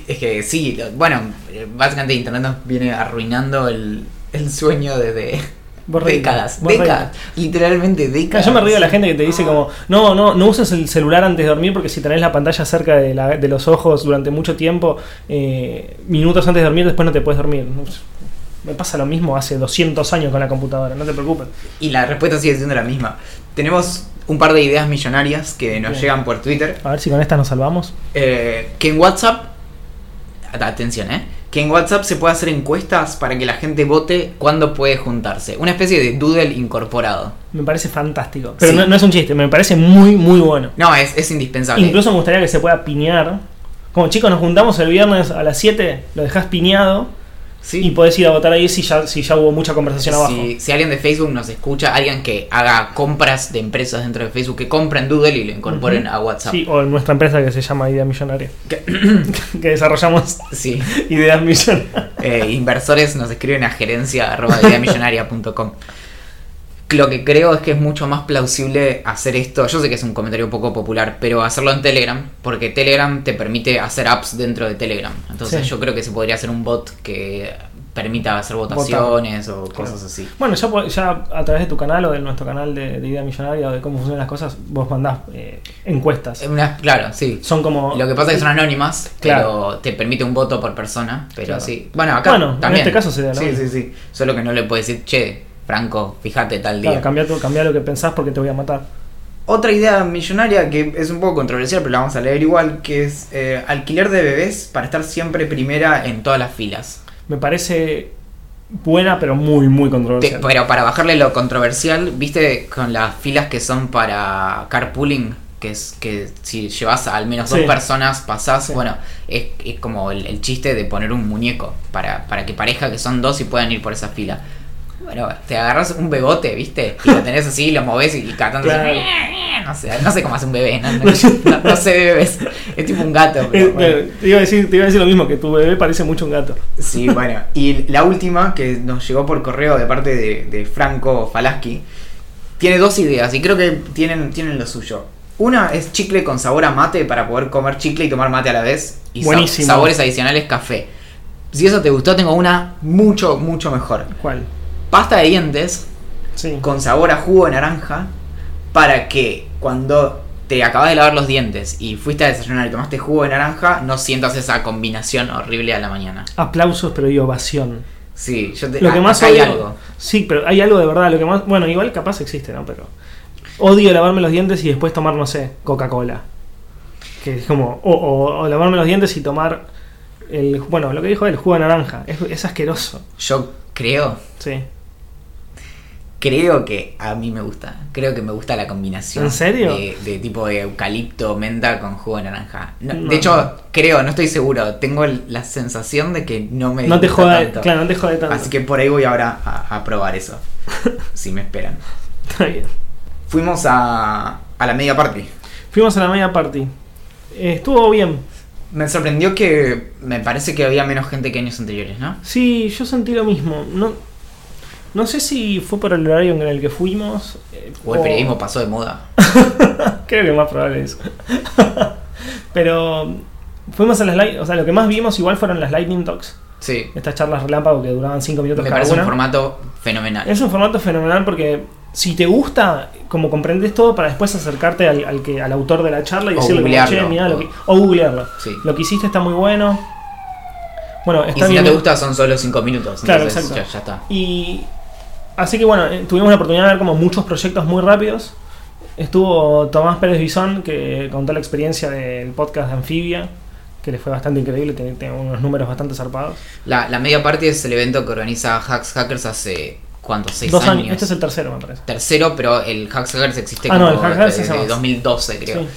Es que sí, bueno, básicamente Internet nos viene arruinando el, el sueño desde reíte, décadas, décadas, literalmente décadas. Yo me río de la gente que te dice como, no, no, no uses el celular antes de dormir porque si tenés la pantalla cerca de, la- de los ojos durante mucho tiempo, eh, minutos antes de dormir, después no te puedes dormir. Me pasa lo mismo hace 200 años con la computadora, no te preocupes. Y la respuesta sigue siendo la misma. Tenemos un par de ideas millonarias que nos Bien. llegan por Twitter. A ver si con esta nos salvamos. Eh, que en WhatsApp, atención, eh, que en WhatsApp se puede hacer encuestas para que la gente vote cuándo puede juntarse. Una especie de doodle incorporado. Me parece fantástico. Pero Sí. no, no es un chiste, me parece muy, muy bueno. No, es, es indispensable. Incluso me gustaría que se pueda piñar. Como chicos, nos juntamos el viernes a las 7, lo dejas piñado Sí. y podés ir a votar ahí si ya, si ya hubo mucha conversación abajo. Si, si alguien de Facebook nos escucha, alguien que haga compras de empresas dentro de Facebook, que compren Doodle y lo incorporen a WhatsApp. Sí, o en nuestra empresa que se llama Idea Millonaria. Que- [coughs] que desarrollamos Sí. [laughs] ideas millonarias. Eh, inversores nos escriben a gerencia arroba ideamillonaria.com. Lo que creo es que es mucho más plausible hacer esto. Yo sé que es un comentario poco popular, pero hacerlo en Telegram, porque Telegram te permite hacer apps dentro de Telegram. Entonces, Sí. yo creo que se podría hacer un bot que permita hacer votaciones o cosas así. Bueno, ya, ya a través de tu canal o de nuestro canal de, de Idea Millonaria o de cómo funcionan las cosas, vos mandás eh, encuestas. Una- claro, sí. Son como. Lo que pasa es que son anónimas, Claro. pero te permite un voto por persona. Pero Claro. sí. Bueno, acá Bueno, en también. este caso sería lo Sí, sí, sí. Solo que no le puedes decir, che, Franco, fíjate tal día. Claro, cambia, tu- cambia lo que pensás porque te voy a matar. Otra idea millonaria que es un poco controversial, pero la vamos a leer igual, que es eh, alquiler de bebés para estar siempre primera en todas las filas. Me parece buena, pero muy, muy Te- controversial. pero para bajarle lo controversial, viste con las filas que son para carpooling, que es que si llevas a al menos dos Sí. personas pasás, Sí. bueno, es, es como el, el chiste de poner un muñeco para, para que pareja que son dos y puedan ir por esa fila. Bueno, te agarras un bebote, ¿viste? Y lo tenés así, lo moves y catando Claro. No sé, no sé cómo hace un bebé, no, no- [laughs] no- sé de bebés. Es tipo un gato. pero bueno. te, iba a decir, te iba a decir lo mismo, que tu bebé parece mucho un gato. Sí, bueno. Y la última que nos llegó por correo de parte de, de Franco Falaski tiene dos ideas y creo que tienen, tienen lo suyo. Una es chicle con sabor a mate para poder comer chicle y tomar mate a la vez. Y Buenísimo. sabores adicionales café. Si eso te gustó, tengo una mucho, mucho mejor. ¿Cuál? Pasta de dientes Sí. con sabor a jugo de naranja para que cuando te acabas de lavar los dientes y fuiste a desayunar y tomaste jugo de naranja, no sientas esa combinación horrible a la mañana. Aplausos, pero y ovación. Sí, yo te, Lo que más hay odio- algo. Sí, pero hay algo de verdad. Lo que más, bueno, igual capaz existe, ¿no? Pero odio lavarme los dientes y después tomar, no sé, Coca-Cola. Que es como, o, o- o lavarme los dientes y tomar el, bueno, lo que dijo él, el jugo de naranja. Es, es asqueroso. Yo creo, Sí. Creo que a mí me gusta. Creo que me gusta la combinación. ¿En serio? De, de tipo de eucalipto, menta con jugo de naranja. No, No. De hecho, creo, no estoy seguro. Tengo la sensación de que no me No te jode, tanto. claro, no te jode tanto. Así que por ahí voy ahora a, a probar eso. [laughs] si me esperan. Está bien. Fuimos a, a la media party. Fuimos a la media party. Estuvo bien. Me sorprendió que me parece que había menos gente que años anteriores, ¿no? Sí, yo sentí lo mismo. No, no sé si fue por el horario en el que fuimos. eh, O el periodismo pasó de moda. [laughs] Creo que más probable es. [laughs] Pero fuimos a las light, o sea, lo que más vimos igual fueron las Lightning Talks. Sí. Estas charlas relámpago que duraban 5 minutos Me cada parece un formato fenomenal. Es un formato fenomenal porque si te gusta, como comprendes todo para después acercarte al, al que, al autor de la charla y O decirle googlearlo. "Che, mirá lo que-" o googlearlo. Sí. Lo que hiciste está muy bueno. Bueno, Y está si bien. no te gusta son solo 5 minutos. Claro, exacto. Ya, ya está. Y Así que bueno, eh, tuvimos la oportunidad de ver como muchos proyectos muy rápidos. Estuvo Tomás Pérez Bisón, que contó la experiencia del podcast de Anfibia, que le fue bastante increíble, tiene, tiene unos números bastante zarpados. La, la media parte es el evento que organiza Hacks Hackers hace, ¿cuántos? ¿Seis Dos años? años. Este es el tercero, me parece. Tercero, pero el Hacks Hackers existe Ah, no, como el Hacks Hackers desde más. 2012, creo. Sí.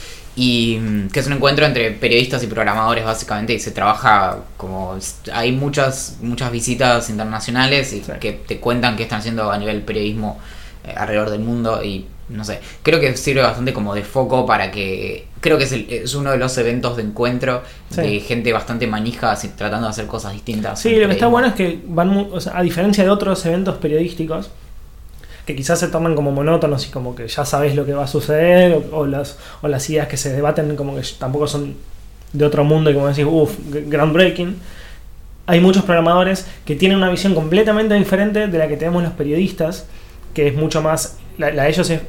Y mm, que es un encuentro entre periodistas y programadores, básicamente, y se trabaja como. Hay muchas, muchas visitas internacionales y Sí. que te cuentan qué están haciendo a nivel periodismo eh, alrededor del mundo. Y no sé, creo que sirve bastante como de foco para que. Creo que es, el- es uno de los eventos de encuentro Sí. de gente bastante manija así, tratando de hacer cosas distintas. Sí, lo que está bueno es que van, o sea, a diferencia de otros eventos periodísticos, que quizás se toman como monótonos y como que ya sabes lo que va a suceder, o, las, o las ideas que se debaten como que tampoco son de otro mundo y como decís, uff, groundbreaking. Hay muchos programadores que tienen una visión completamente diferente de la que tenemos los periodistas, que es mucho más, la, la de ellos es,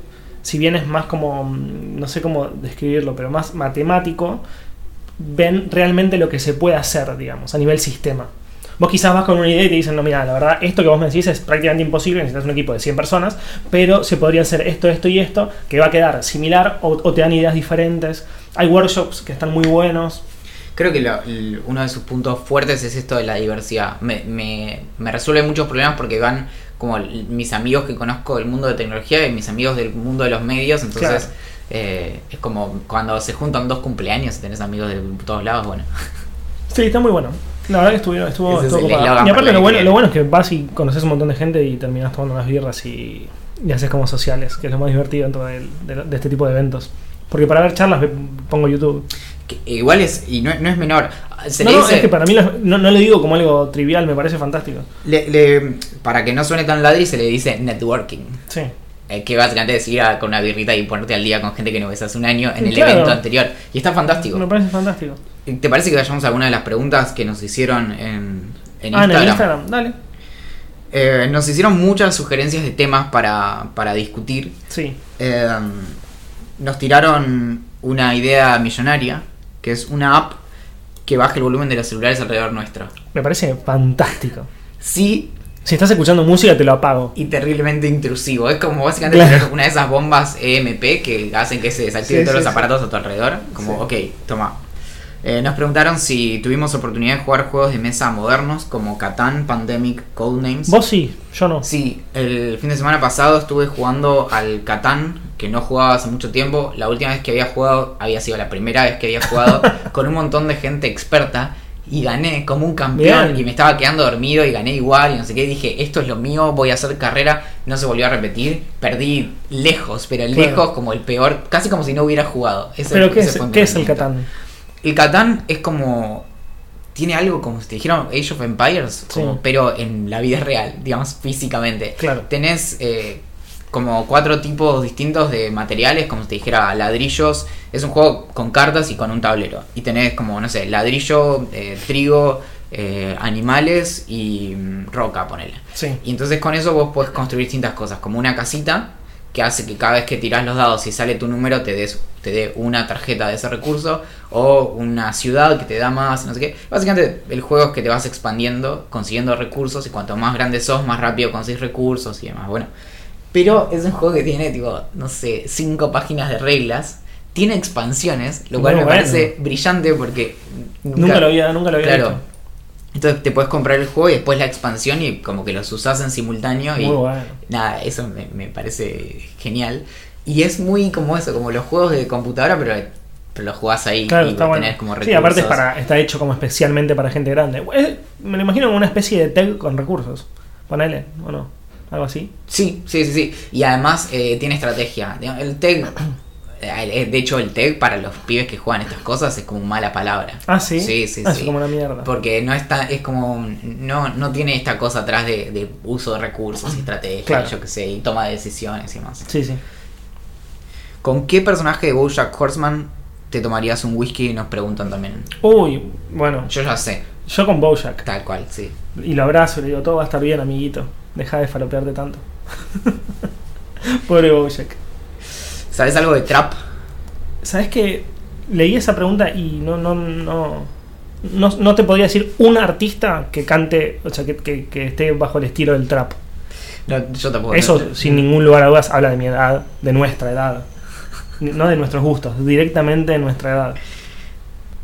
si bien es más como, mm, no sé cómo describirlo, pero más matemático, ven realmente lo que se puede hacer, digamos, a nivel sistema. Vos quizás vas con una idea y te dicen, no, mira, la verdad, esto que vos me decís es prácticamente imposible, necesitas un equipo de 100 personas, pero se podría hacer esto, esto y esto, que va a quedar similar o, o te dan ideas diferentes. Hay workshops que están muy buenos. Creo que lo- uno de sus puntos fuertes es esto de la diversidad. Me, me, me resuelve muchos problemas porque van como mis amigos que conozco del mundo de tecnología y mis amigos del mundo de los medios. Entonces Claro. eh, es como cuando se juntan dos cumpleaños y tenés amigos de todos lados. Bueno, Sí, está muy bueno. La verdad que estuvieron, estuvo, es estuvo Y aparte lo bueno, lo bueno es que vas y conoces un montón de gente y terminas tomando unas birras y, y haces como sociales, que es lo más divertido dentro de, de este tipo de eventos. Porque para ver charlas pongo YouTube. que igual es, y no, no es menor. Se No, le no, dice, es que para mí no, no le digo como algo trivial, me parece fantástico. le- le- para que no suene tan ladri, se le dice networking. Sí. Eh, que básicamente es ir a- con una birrita y ponerte al día con gente que no ves hace un año en el Claro. evento anterior. Y está fantástico. Me parece fantástico. ¿Te parece que vayamos a alguna de las preguntas que nos hicieron en, en ah, en el Instagram, dale. Eh, nos hicieron muchas sugerencias de temas para, para discutir. Sí. Eh, nos tiraron una idea millonaria, que es una app que baje el volumen de los celulares alrededor nuestro. Me parece fantástico. Sí Si estás escuchando música, te lo apago. y terriblemente intrusivo. Es como básicamente Claro. tener una de esas bombas EMP que hacen que se desactiven Sí, todos sí, los sí. aparatos a tu alrededor. Como, ok, toma. Eh, nos preguntaron si tuvimos oportunidad de jugar juegos de mesa modernos como Catán, Pandemic, Codenames. Vos sí, yo no. Sí, el fin de semana pasado estuve jugando al Catán, que no jugaba hace mucho tiempo. La última vez que había jugado, había sido la primera vez que había jugado [laughs] con un montón de gente experta. Y gané como un campeón Bien. y me estaba quedando dormido y gané igual y no sé qué. Dije, esto es lo mío, voy a hacer carrera. No se volvió a repetir. Perdí lejos, pero Claro. lejos como el peor. Casi como si no hubiera jugado. Ese- Pero ¿qué es, ¿qué es el. Catán? El Catán es como. Tiene algo como si te dijeron Age of Empires, como- Sí. pero en la vida real, digamos, físicamente. Claro. Tenés eh, como cuatro tipos distintos de materiales, como si te dijera ladrillos. Es un juego con cartas y con un tablero. Y tenés como, no sé, ladrillo, eh, trigo, eh, animales y mm, roca, ponele. Sí. Y entonces con eso vos podés construir distintas cosas, como una casita que hace que cada vez que tirás los dados y sale tu número te des te dé una tarjeta de ese recurso o una ciudad que te da más, no sé qué. Básicamente el juego es que te vas expandiendo, consiguiendo recursos y cuanto más grande sos, más rápido consigues recursos y demás. Bueno, pero es un juego que tiene tipo, no sé, cinco páginas de reglas. Tiene expansiones, lo cual Muy me bueno. parece brillante porque Nunca, lo había, nunca lo había Claro. visto. Entonces te puedes comprar el juego y después la expansión y como que los usás en simultáneo y bueno. nada, eso me, me parece genial. Y es muy como eso, como los juegos de computadora, pero, pero los jugás ahí Claro, y está bueno. tenés como recursos. Sí, aparte es para, está hecho como especialmente para gente grande. Es- me lo imagino como una especie de tag con recursos. Ponele, ¿o no? Algo así. Sí, sí, sí, sí. Y además eh, tiene estrategia. El TEG, eh, de hecho el TEG para los pibes que juegan estas cosas es como mala palabra. Ah, sí. Sí, sí, Ah, sí. Es como una mierda. Porque no está, es como, no, no tiene esta cosa atrás de, de uso de recursos y estrategia, Claro. yo qué sé, y toma de decisiones y más. Sí, sí. ¿Con qué personaje de Bojack Horseman te tomarías un whisky? Nos preguntan también. Uy, bueno, Yo ya sé, yo con Bojack. tal cual, sí. Y lo abrazo y le digo, todo va a estar bien, amiguito. Deja de falopearte tanto. [laughs] Pobre Bojack. ¿Sabes algo de Trap? ¿Sabes que Leí esa pregunta y no, no, no, no, no te podría decir un artista que cante, o sea, que, que- que esté bajo el estilo del trap. No, yo tampoco. Eso, no- sin ningún lugar a dudas, habla de mi edad, de nuestra edad. No de nuestros gustos, directamente de nuestra edad.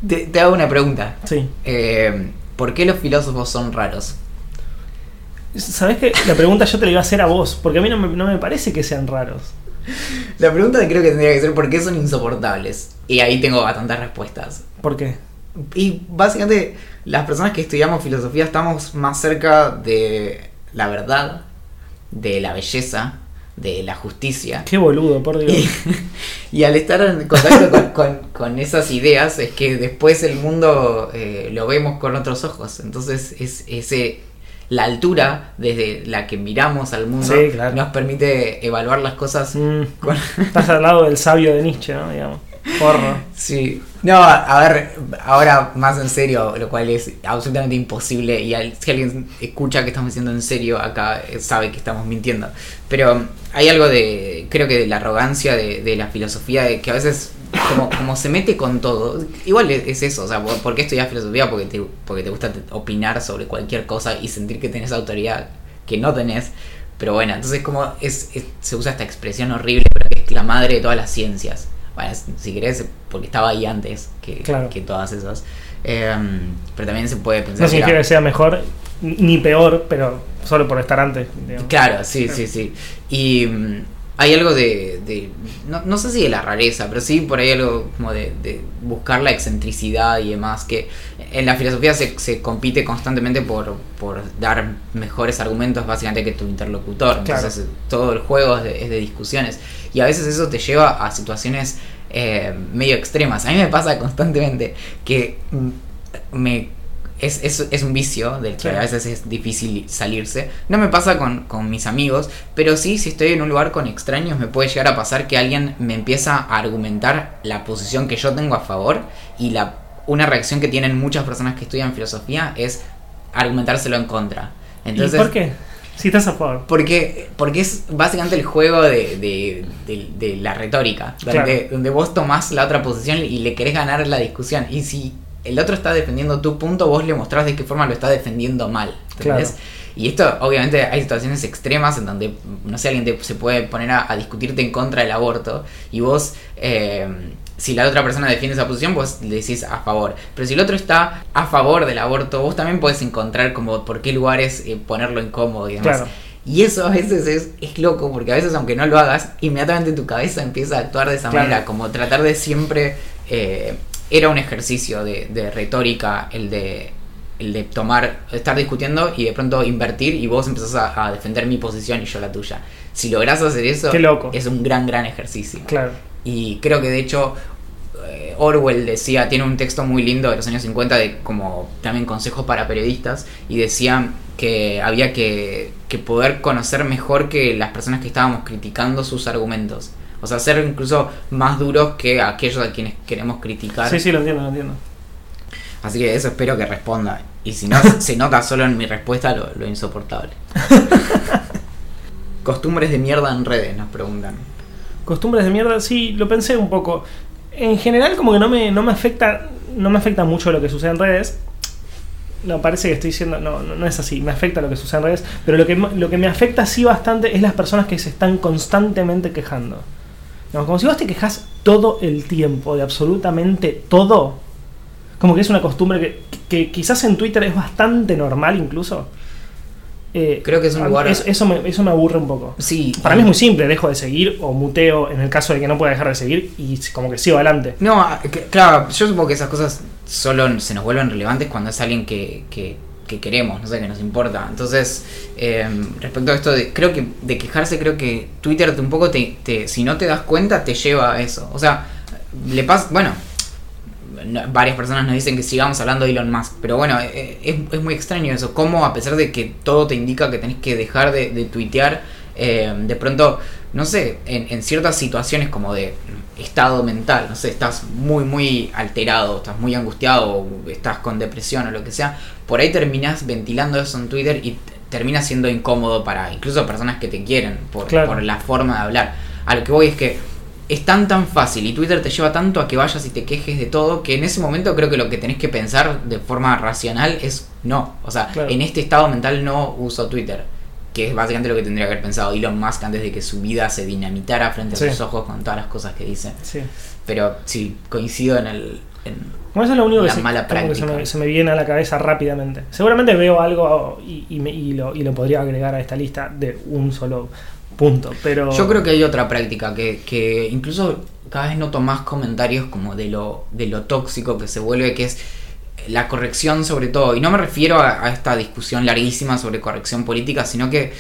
Te, te hago una pregunta. Sí. Eh, ¿Por qué los filósofos son raros? ¿Sabes qué? La pregunta yo te la iba a hacer a vos, porque a mí no me, no me parece que sean raros. La pregunta creo que tendría que ser ¿por qué son insoportables? Y ahí tengo bastantes respuestas. ¿Por qué? Y básicamente las personas que estudiamos filosofía estamos más cerca de la verdad, de la belleza, de la justicia. Qué boludo, por Dios. Y, [laughs] y al estar en contacto con, con- con esas ideas es que después el mundo eh, lo vemos con otros ojos. Entonces es ese la altura desde la que miramos al mundo Sí, claro. nos permite evaluar las cosas Mm, con, estás al lado del sabio de Nietzsche, ¿no? Digamos. Porro. Sí, no, a ver, ahora más en serio, lo cual es absolutamente imposible y al- si alguien escucha que estamos diciendo en serio acá eh, sabe que estamos mintiendo. Pero hay algo de, creo que de la arrogancia de, de la filosofía, de que a veces como, se mete con todo, igual es, es eso, o sea, ¿por qué estudias filosofía? Porque te, porque te gusta opinar sobre cualquier cosa y sentir que tenés autoridad que no tenés. Pero bueno, entonces como es- se usa esta expresión horrible, pero que es la madre de todas las ciencias. Bueno, si querés, porque estaba ahí antes que, Claro. que todas esas. Eh, pero también se puede pensar No significa que sea mejor ni peor, pero solo por estar antes. digamos. Claro, sí, sí, sí. Y mm, hay algo de, de- no, no sé si de la rareza, pero sí por ahí algo como de, de buscar la excentricidad y demás, que en la filosofía se, se compite constantemente por, por dar mejores argumentos básicamente que tu interlocutor. Claro. Entonces todo el juego es de, es de discusiones. Y a veces eso te lleva a situaciones eh, medio extremas. A mí me pasa constantemente que mm, me es, es, es un vicio del que a veces es difícil salirse. No me pasa con, con mis amigos, pero sí, si estoy en un lugar con extraños, me puede llegar a pasar que alguien me empieza a argumentar la posición que yo tengo a favor y la una reacción que tienen muchas personas que estudian filosofía es argumentárselo en contra. Entonces, ¿Y por qué? Si estás a favor. porque, porque es básicamente el juego de, de- de- de la retórica, donde, Claro. donde vos tomás la otra posición y le querés ganar la discusión. Y si el otro está defendiendo tu punto, vos le mostrás de qué forma lo está defendiendo mal. ¿entendés? Claro. Y esto, obviamente, hay situaciones extremas en donde, no sé, alguien te- se puede poner a, a discutirte en contra del aborto y vos, eh, si la otra persona defiende esa posición, vos le decís a favor. Pero si el otro está a favor del aborto, vos también podés encontrar como por qué lugares eh, ponerlo incómodo y demás. Claro. Y eso a veces es, es loco, porque a veces aunque no lo hagas, inmediatamente tu cabeza empieza a actuar de esa Claro. manera, como tratar de siempre... eh, era un ejercicio de, de retórica el de, el de tomar, estar discutiendo y de pronto invertir y vos empezás a, a defender mi posición y yo la tuya. Si lográs hacer eso, Qué loco. es un gran, gran ejercicio. Claro. Y creo que de hecho eh, Orwell decía, tiene un texto muy lindo de los años 50 de como también consejos para periodistas y decía que había que, que poder conocer mejor que las personas que estábamos criticando sus argumentos. O sea, ser incluso más duros que aquellos a quienes queremos criticar. Sí, sí, lo entiendo, lo entiendo. Así que eso espero que responda. Y si no, [laughs] se nota solo en mi respuesta lo, lo insoportable. [laughs] Costumbres de mierda en redes, nos preguntan. Costumbres de mierda, sí, lo pensé un poco. En general, como que no me, no me afecta. No me afecta mucho lo que sucede en redes. No, parece que estoy diciendo. No, no, no es así. Me afecta lo que sucede en redes. Pero lo que, lo que me afecta sí bastante es las personas que se están constantemente quejando. Digamos, como si vos te quejas todo el tiempo de absolutamente todo. Como que es una costumbre que, que quizás en Twitter es bastante normal incluso. Eh, Creo que es un lugar- es- eso, me, eso me aburre un poco. Sí. Para mí es muy simple, dejo de seguir o muteo en el caso de que no pueda dejar de seguir y como que sigo adelante. No, que- claro, yo supongo que esas cosas solo se nos vuelven relevantes cuando es alguien que, que, que queremos, no sé, que nos importa. Entonces, eh, respecto a esto, de, creo que de quejarse, creo que Twitter te un poco, te, te- si no te das cuenta, te lleva a eso. O sea, le pasa, bueno, no- varias personas nos dicen que sigamos hablando de Elon Musk, pero bueno, eh, es, es muy extraño eso, cómo a pesar de que todo te indica que tenés que dejar de, tuitear, eh, de pronto, no sé, en, en ciertas situaciones como de estado mental, no sé, estás muy, muy alterado, estás muy angustiado, estás con depresión o lo que sea, por ahí terminás ventilando eso en Twitter y termina siendo incómodo para incluso personas que te quieren por, Claro. por la forma de hablar. A lo que voy es que es tan tan fácil y Twitter te lleva tanto a que vayas y te quejes de todo que en ese momento creo que lo que tenés que pensar de forma racional es no. O sea, Claro. en este estado mental no uso Twitter. que es básicamente lo que tendría que haber pensado Elon Musk antes de que su vida se dinamitara frente a Sí. sus ojos con todas las cosas que dice. Sí. Pero sí, coincido en el... en- Como eso es lo único que, se, mala que se, práctica. me, se me viene a la cabeza rápidamente. Seguramente veo algo y, y me- y lo, y lo podría agregar a esta lista de un solo punto. Pero Yo creo que hay otra práctica que, que incluso cada vez noto más comentarios como de lo, de lo tóxico que se vuelve, que es la corrección sobre todo. Y no me refiero a, a esta discusión larguísima sobre corrección política, sino que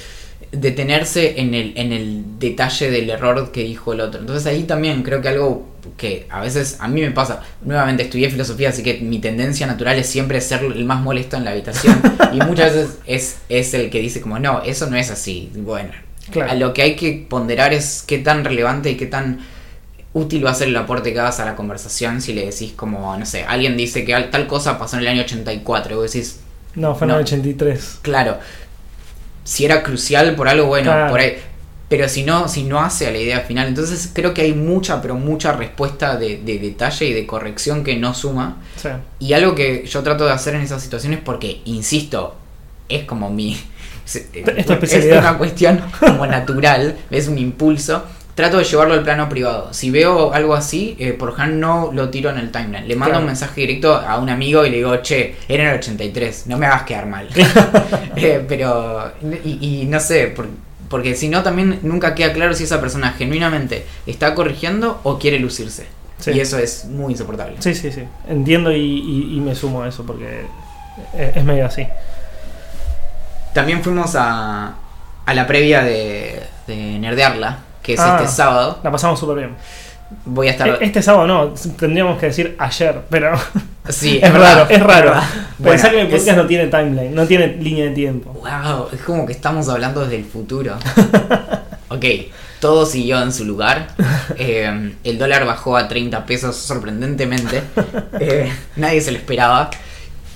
detenerse en el, en el detalle del error que dijo el otro. Entonces ahí también creo que algo que a veces a mí me pasa, nuevamente estudié filosofía, así que mi tendencia natural es siempre ser el más molesto en la habitación [laughs] y muchas veces es, es el que dice como, no, eso no es así. Bueno, Claro. a lo que hay que ponderar es qué tan relevante y qué tan útil va a ser el aporte que hagas a la conversación si le decís como, no sé, alguien dice que al- tal cosa pasó en el año 84 y vos decís, No, fue en No. el 83. claro, si era crucial por algo, bueno, Claro. por ahí. Pero si no, si no hace a la idea final, entonces creo que hay mucha, pero mucha respuesta de, de detalle y de corrección que no suma. Sí. Y algo que yo trato de hacer en esas situaciones porque, insisto, es como mi... se- Es una cuestión como natural, es un impulso. Trato de llevarlo al plano privado. Si veo algo así, eh, por ejemplo, no lo tiro en el timeline. Le mando Claro. un mensaje directo a un amigo y le digo, che, era en el 83, no me hagas quedar mal. [laughs] Eh, pero, y, y no sé, por- porque si no, también nunca queda claro si esa persona genuinamente está corrigiendo o quiere lucirse. Sí. Y eso es muy insoportable. Sí, sí, sí. Entiendo y, y- y me sumo a eso porque es, es medio así. También fuimos a, a la previa de, de Nerdearla, que es Ah. este sábado. La pasamos súper bien. Voy a estar. E- Este sábado no, tendríamos que decir ayer, pero [laughs] sí, [laughs] es, raro, es raro. Bueno, que el podcast no tiene timeline, no tiene línea de tiempo. Wow, es como que estamos hablando desde el futuro. [laughs] ok, todo siguió en su lugar. Eh, el dólar bajó a 30 pesos sorprendentemente. Eh, nadie se lo esperaba.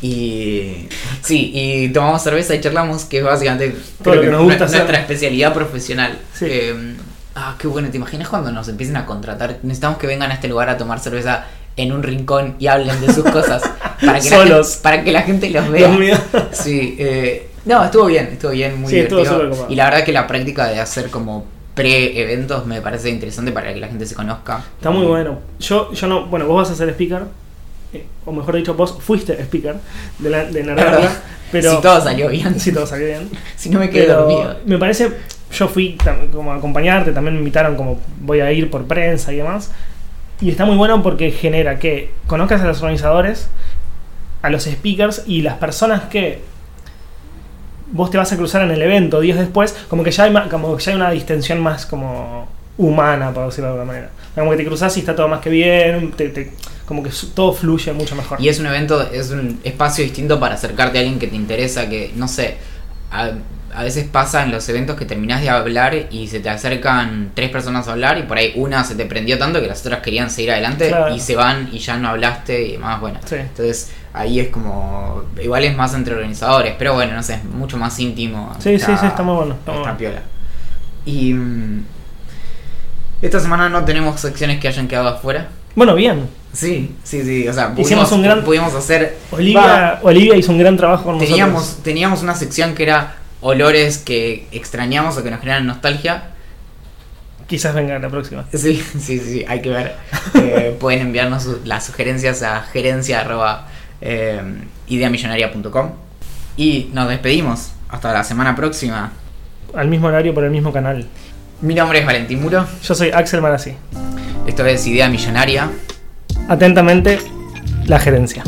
Y sí, y tomamos cerveza y charlamos, que es básicamente creo que nos gusta nue- nuestra hacer. especialidad profesional. Sí. Eh, ah, qué bueno, ¿te imaginas cuando nos empiecen a contratar? Necesitamos que vengan a este lugar a tomar cerveza en un rincón y hablen de sus cosas. [laughs] Para que, La, Solos. gente, para que la gente los vea. [laughs] Sí, eh, no, estuvo bien, estuvo bien, muy Sí, divertido. y la verdad que la práctica de hacer como pre-eventos me parece interesante para que la gente se conozca. Está muy bueno. Yo, yo no, bueno, vos vas a ser speaker, eh, o mejor dicho, vos fuiste speaker de, la, de Nerdarla, pero [laughs] si todo salió bien, si todo salió bien. si no me quedé dormido. me parece, yo fui como a acompañarte, también me invitaron como voy a ir por prensa y demás. Y está muy bueno porque genera que conozcas a los organizadores, a los speakers y las personas que vos te vas a cruzar en el evento días después, como que ya hay, como que ya hay una distensión más como humana, por decirlo de alguna manera. Como que te cruzas y está todo más que bien, te- como que todo fluye mucho mejor. Y es un evento, es un espacio distinto para acercarte a alguien que te interesa, que no sé, a veces pasa en los eventos que terminás de hablar y se te acercan tres personas a hablar y por ahí una se te prendió tanto que las otras querían seguir adelante Claro. y se van y ya no hablaste y demás, bueno. Sí. Entonces ahí es como, igual es más entre organizadores, pero bueno, no sé, es mucho más íntimo. Sí, sí, sí, está muy bueno, está está bueno. piola. Y mm, esta semana no tenemos secciones que hayan quedado afuera. Bueno, bien. Sí, sí, sí, o sea, Hicimos pudimos, un gran- pudimos hacer... Olivia, Olivia hizo un gran trabajo con teníamos, nosotros. teníamos una sección que era olores que extrañamos o que nos generan nostalgia. Quizás venga la próxima. Sí, [laughs] sí, sí, hay que ver. [laughs] Eh, pueden enviarnos su- las sugerencias a gerencia arroba, eh, ideamillonaria.com. Y nos despedimos. Hasta la semana próxima. Al mismo horario por el mismo canal. Mi nombre es Valentín Muro. Yo soy Axel Marazzi. Esto es Idea Millonaria. Atentamente, la gerencia.